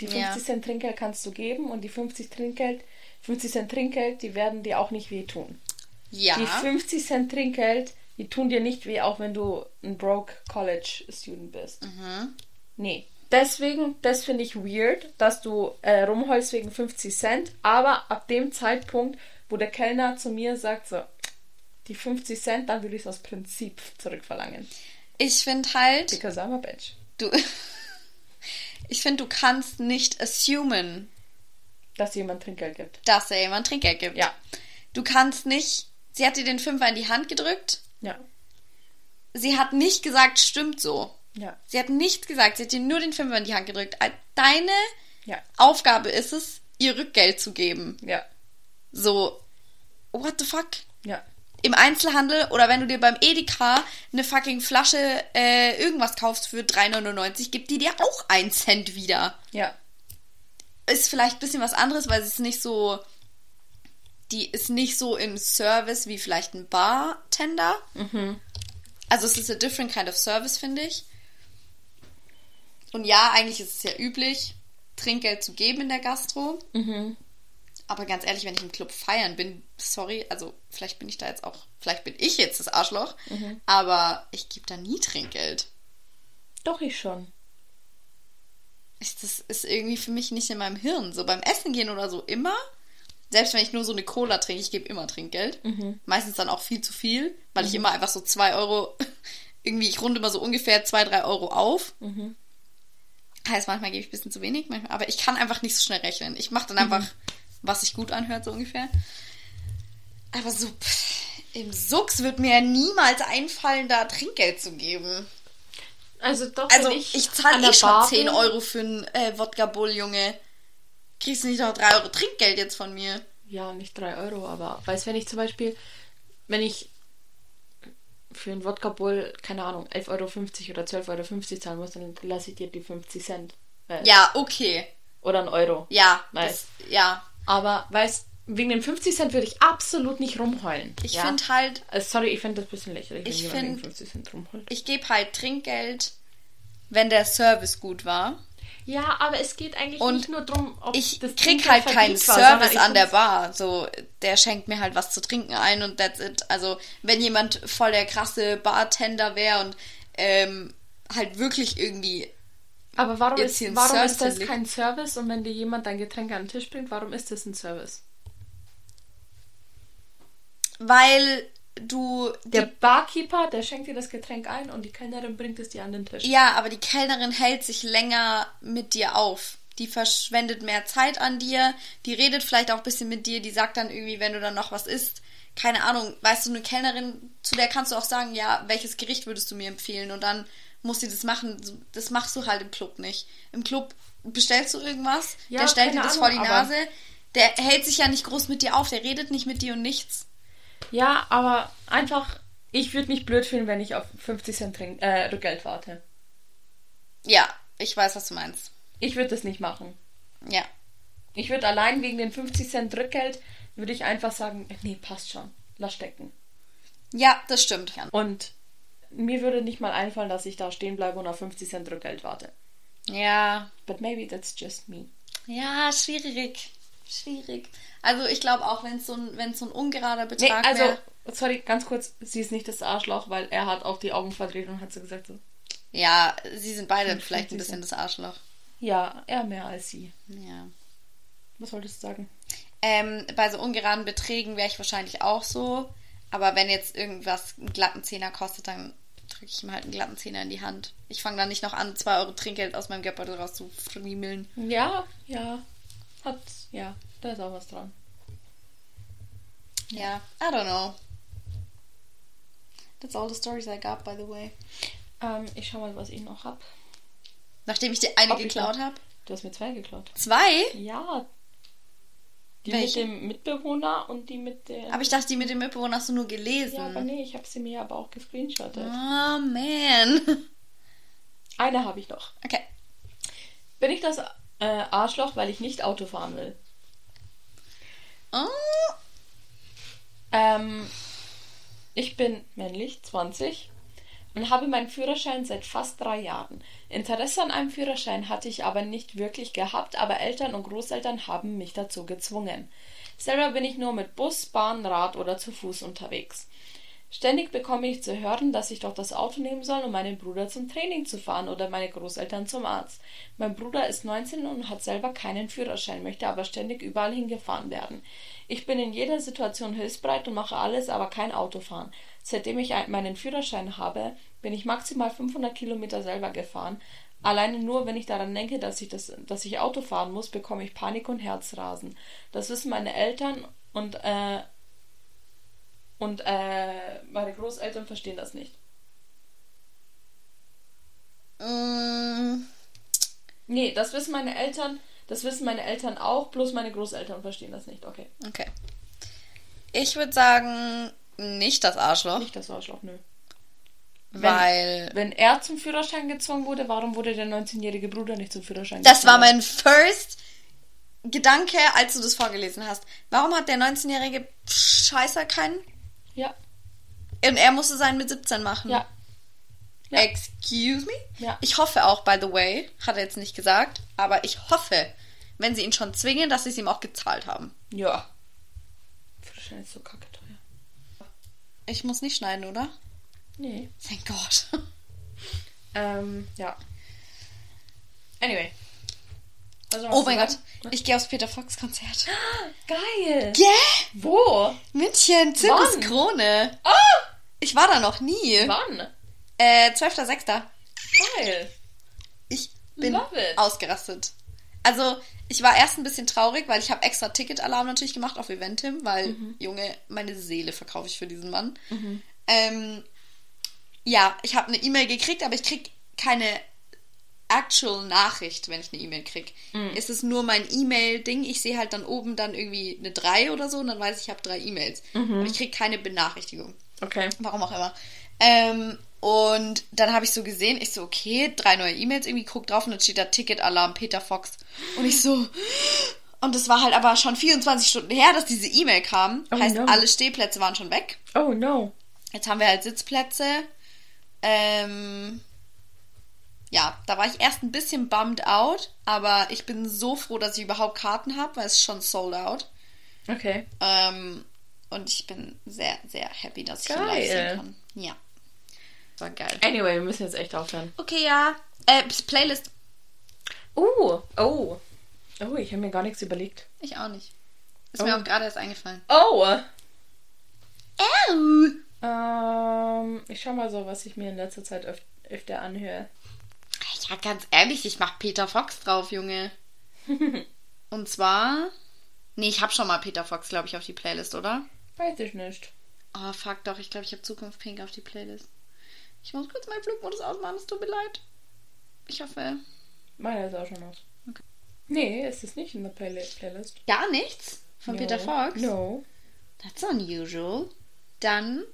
Die 50 Ja. Cent Trinkgeld kannst du geben und die 50 Trinkgeld, 50 Cent Trinkgeld, die werden dir auch nicht wehtun. Ja. Die 50 Cent Trinkgeld, die tun dir nicht weh, auch wenn du ein broke College Student bist. Mhm. Nee. Deswegen, das finde ich weird, dass du äh, rumholst wegen 50 Cent, aber ab dem Zeitpunkt, wo der Kellner zu mir sagt, so, die 50 Cent, dann will ich es aus Prinzip zurückverlangen. Ich finde halt, Because I'm a bitch. du. ich finde, du kannst nicht assumen, Dass jemand Trinkgeld gibt. dass er jemand Trinkgeld gibt. Ja. Du kannst nicht. Sie hat dir den Fünfer in die Hand gedrückt. Ja. Sie hat nicht gesagt, stimmt so. Ja. Sie hat nichts gesagt. Sie hat dir nur den Fünfer in die Hand gedrückt. Deine Ja. Aufgabe ist es, ihr Rückgeld zu geben. Ja. So, what the fuck? Ja. Im Einzelhandel oder wenn du dir beim Edeka eine fucking Flasche äh, irgendwas kaufst für 3,99, gibt die dir auch einen Cent wieder. Ja. Ist vielleicht ein bisschen was anderes, weil sie ist nicht so. Die ist nicht so im Service wie vielleicht ein Bartender. Also es ist a different kind of service, finde ich. Und ja, eigentlich ist es ja üblich, Trinkgeld zu geben in der Gastro. Mhm. Aber ganz ehrlich, wenn ich im Club feiern bin, sorry, also vielleicht bin ich da jetzt auch, vielleicht bin ich jetzt das Arschloch, Mhm. aber ich gebe da nie Trinkgeld. Doch, ich schon. Ich, das ist irgendwie für mich nicht in meinem Hirn. So beim Essen gehen oder so immer. Selbst wenn ich nur so eine Cola trinke, ich gebe immer Trinkgeld. Mhm. Meistens dann auch viel zu viel, weil ich immer einfach so zwei Euro, irgendwie, ich runde immer so ungefähr zwei, drei Euro auf. Mhm. Heißt, manchmal gebe ich ein bisschen zu wenig, manchmal, aber ich kann einfach nicht so schnell rechnen. Ich mache dann einfach, was sich gut anhört, so ungefähr. Aber so pff, im Sux wird mir ja niemals einfallen, da Trinkgeld zu geben. Also doch, Also ich, ich, zahle eh schon Bar 10 bin- Euro für einen äh, Wodka-Bull, Junge. Kriegst du nicht noch 3 Euro Trinkgeld jetzt von mir? Ja, nicht 3 Euro, aber weißt wenn ich zum Beispiel, wenn ich für einen Wodka Bull, keine Ahnung, 11,50 Euro oder 12,50 Euro zahlen muss, dann lasse ich dir die 50 Cent. Äh, Ja, okay. Oder ein Euro. Ja, Nice. das, ja. Aber weißt wegen den 50 Cent würde ich absolut nicht rumheulen. Ich ja? finde halt, Also, sorry, ich finde das ein bisschen lächerlich, wenn Ich jemand find- 50 Cent rumheult. ich gebe halt Trinkgeld, wenn der Service gut war. Ja, aber es geht eigentlich Und nicht nur darum, ob Ich das krieg halt keinen Service an der Bar. So, der schenkt mir halt was zu trinken ein und that's it. Also, wenn jemand voll der krasse Bartender wäre und ähm, halt wirklich irgendwie Aber warum, ist, warum Service ist das hinlegt. kein Service und wenn dir jemand dein Getränk an den Tisch bringt, warum ist das ein Service? weil du Der Barkeeper, der schenkt dir das Getränk ein und die Kellnerin bringt es dir an den Tisch. Ja, aber die Kellnerin hält sich länger mit dir auf. Die verschwendet mehr Zeit an dir. Die redet vielleicht auch ein bisschen mit dir. Die sagt dann irgendwie, wenn du dann noch was isst, keine Ahnung, weißt du, eine Kellnerin, zu der kannst du auch sagen, ja, welches Gericht würdest du mir empfehlen? Und dann muss sie das machen. Das machst du halt im Club nicht. Im Club bestellst du irgendwas, Ja, der stellt dir das Ahnung, vor die Nase. Der hält sich ja nicht groß mit dir auf. Der redet nicht mit dir und nichts. Ja, aber einfach, ich würde mich blöd fühlen, wenn ich auf 50 Cent Trink äh, Rückgeld warte. Ja, ich weiß, was du meinst. Ich würde das nicht machen. Ja. Ich würde allein wegen den 50 Cent Rückgeld, würde ich einfach sagen, nee, passt schon, lass stecken. Ja, das stimmt. Und mir würde nicht mal einfallen, dass ich da stehen bleibe und auf 50 Cent Rückgeld warte. Ja, But maybe that's just me. Ja, schwierig. Schwierig. Also ich glaube auch, wenn es so ein, wenn so ein ungerader Nee, Betrag also, wäre. sorry, ganz kurz, sie ist nicht das Arschloch, weil er hat auch die Augen verdreht und hat so gesagt so, Ja, sie sind beide vielleicht ein 50 bisschen das Arschloch. ja, er mehr als sie. Ja. Was wolltest du sagen? Ähm, bei so ungeraden Beträgen wäre ich wahrscheinlich auch so. Aber wenn jetzt irgendwas einen glatten Zehner kostet, dann drücke ich ihm halt einen glatten Zehner in die Hand. Ich fange dann nicht noch an, 2 Euro Trinkgeld aus meinem Geldbeutel rauszufriemeln. Ja, ja, hat, ja, da ist auch was dran. Ja, I don't know. That's all the stories I got, by the way. Ähm, ich schau mal, was ich noch hab. Nachdem ich dir eine Ob geklaut habe. Du hast mir zwei geklaut. Zwei? Ja. Die Welche? mit dem Mitbewohner und die mit der. Aber ich dachte, die mit dem Mitbewohner hast du nur gelesen. ja, aber nee, ich habe sie mir aber auch gescreenshottet. Oh, man. Eine habe ich noch. Okay. Bin ich das äh, Arschloch, weil ich nicht Auto fahren will? Oh. Ähm, ich bin männlich, 20 und habe meinen Führerschein seit fast drei Jahren. Interesse an einem Führerschein hatte ich aber nicht wirklich gehabt, aber Eltern und Großeltern haben mich dazu gezwungen. Selber bin ich nur mit Bus, Bahn, Rad oder zu Fuß unterwegs. Ständig bekomme ich zu hören, dass ich doch das Auto nehmen soll, um meinen Bruder zum Training zu fahren oder meine Großeltern zum Arzt. Mein Bruder ist 19 und hat selber keinen Führerschein, möchte aber ständig überall hingefahren werden. Ich bin in jeder Situation hilfsbereit und mache alles, aber kein Autofahren. Seitdem ich ein- meinen Führerschein habe, bin ich maximal 500 Kilometer selber gefahren. Alleine nur, wenn ich daran denke, dass ich, das, dass ich Auto fahren muss, bekomme ich Panik und Herzrasen. Das wissen meine Eltern und, äh, und äh, meine Großeltern verstehen das nicht. Mm, Nee, das wissen meine Eltern, das wissen meine Eltern auch, bloß meine Großeltern verstehen das nicht. Okay. okay. Ich würde sagen, nicht das Arschloch, Nicht das Arschloch, nö. weil Wenn er zum Führerschein gezwungen wurde, warum wurde der 19-jährige Bruder nicht zum Führerschein das war gezwungen? mein first Gedanke, als du das vorgelesen hast. Warum hat der 19-jährige Scheißer keinen? Ja, Und er musste seinen mit 17 machen. ja. Ja. Excuse me? Ja. Ich hoffe auch, by the way, hat er jetzt nicht gesagt, aber ich hoffe, wenn sie ihn schon zwingen, dass sie es ihm auch gezahlt haben. Ja. Frischhalterin ist so kacke teuer. Ich muss nicht schneiden, oder? Nee. Thank God. Ähm, ja. Anyway. Noch Oh mein Gott, ich gehe aufs Peter Fox Konzert. Geil! Yeah! Wo? München, Zirkus Wann? Krone. Ah! Ich war da noch nie. Wann? Äh, 12.06. Geil! Ich bin ausgerastet. Also, ich war erst ein bisschen traurig, weil ich habe extra Ticketalarm natürlich gemacht auf Eventim, weil, Mhm. Junge, meine Seele verkaufe ich für diesen Mann. Ähm, ja, ich habe eine E-Mail gekriegt, aber ich krieg keine actual Nachricht, wenn ich eine E-Mail krieg. Mhm. Es ist nur mein E-Mail-Ding. Ich sehe halt dann oben dann irgendwie eine 3 oder so und dann weiß ich, ich habe drei E-Mails. Mhm. Aber ich krieg keine Benachrichtigung. Okay. Warum auch immer. Ähm, und dann habe ich so gesehen, ich so, okay, drei neue E-Mails, irgendwie guck drauf und dann steht da Ticketalarm Peter Fox. Und ich so, und es war halt aber schon 24 Stunden her, dass diese E-Mail kam. Oh heißt, no. alle Stehplätze waren schon weg. Oh no. Jetzt haben wir halt Sitzplätze. Ähm, ja, da war ich erst ein bisschen bummed out, aber ich bin so froh, dass ich überhaupt Karten habe, weil es ist schon sold out. Okay. Ähm, und ich bin sehr, sehr happy, dass ich ihn live kann. Ja. War geil. Anyway, wir müssen jetzt echt aufhören. Okay, ja. Äh, Playlist. Oh. Oh. Oh, ich habe mir gar nichts überlegt. Ich auch nicht. Ist Oh. mir auch gerade erst eingefallen. Oh. Ew. Ähm, ich schau mal so, was ich mir in letzter Zeit öf öfter anhöre. Ja, ganz ehrlich, ich mach Peter Fox drauf, Junge. Und zwar. Nee, ich hab schon mal Peter Fox, glaube ich, auf die Playlist, oder? Weiß ich nicht. Oh, fuck doch. Ich glaube, ich habe Zukunft Pink auf die Playlist. Ich muss kurz meinen Flugmodus ausmachen, es tut mir leid. Ich hoffe. Meiner ist auch schon aus. Okay. Nee, ist es nicht in der Play Playlist. Gar nichts von no. Peter Fox? No. That's unusual. Dann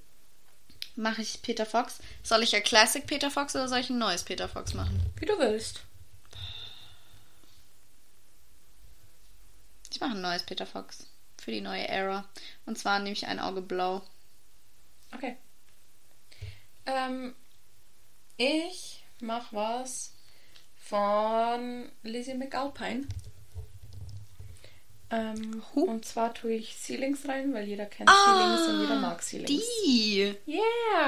mache ich Peter Fox. Soll ich ein Classic Peter Fox oder soll ich ein neues Peter Fox machen? Wie du willst. Ich mache ein neues Peter Fox. Für die neue Era. Und zwar nehme ich ein Auge blau. Okay. Ähm, ich mach was von Lizzie McAlpine. Ähm, und zwar tue ich Ceilings rein, weil jeder kennt Ceilings und jeder mag Ceilings. Die! Yeah,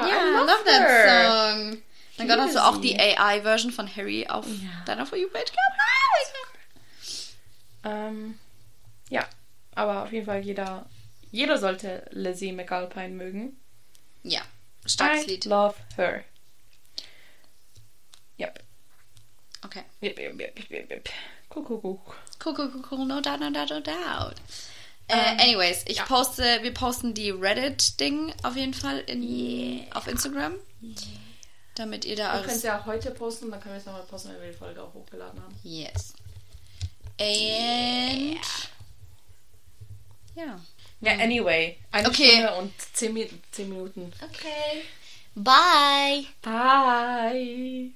Ja, I love, that her. song. Mein Gott, hast du auch die. AI-Version von Harry auf Ja. deiner For You-Page gehabt? Ähm, ja, aber auf jeden Fall jeder, jeder sollte Lizzie McAlpine mögen. Ja, starkes I Lied. love her. Yep. Okay. Cool, cool. No doubt, no doubt, no doubt. Ähm, äh, anyways, ich ja. poste, wir posten die Reddit-Ding auf jeden Fall in, auf Instagram. Damit ihr da Wir können es ja heute posten, dann können wir es nochmal posten, wenn wir die Folge auch hochgeladen haben. Yes. And... Ja. Ja, anyway. Eine Okay. Stunde und zehn, zehn Minuten. Okay. Bye. Bye.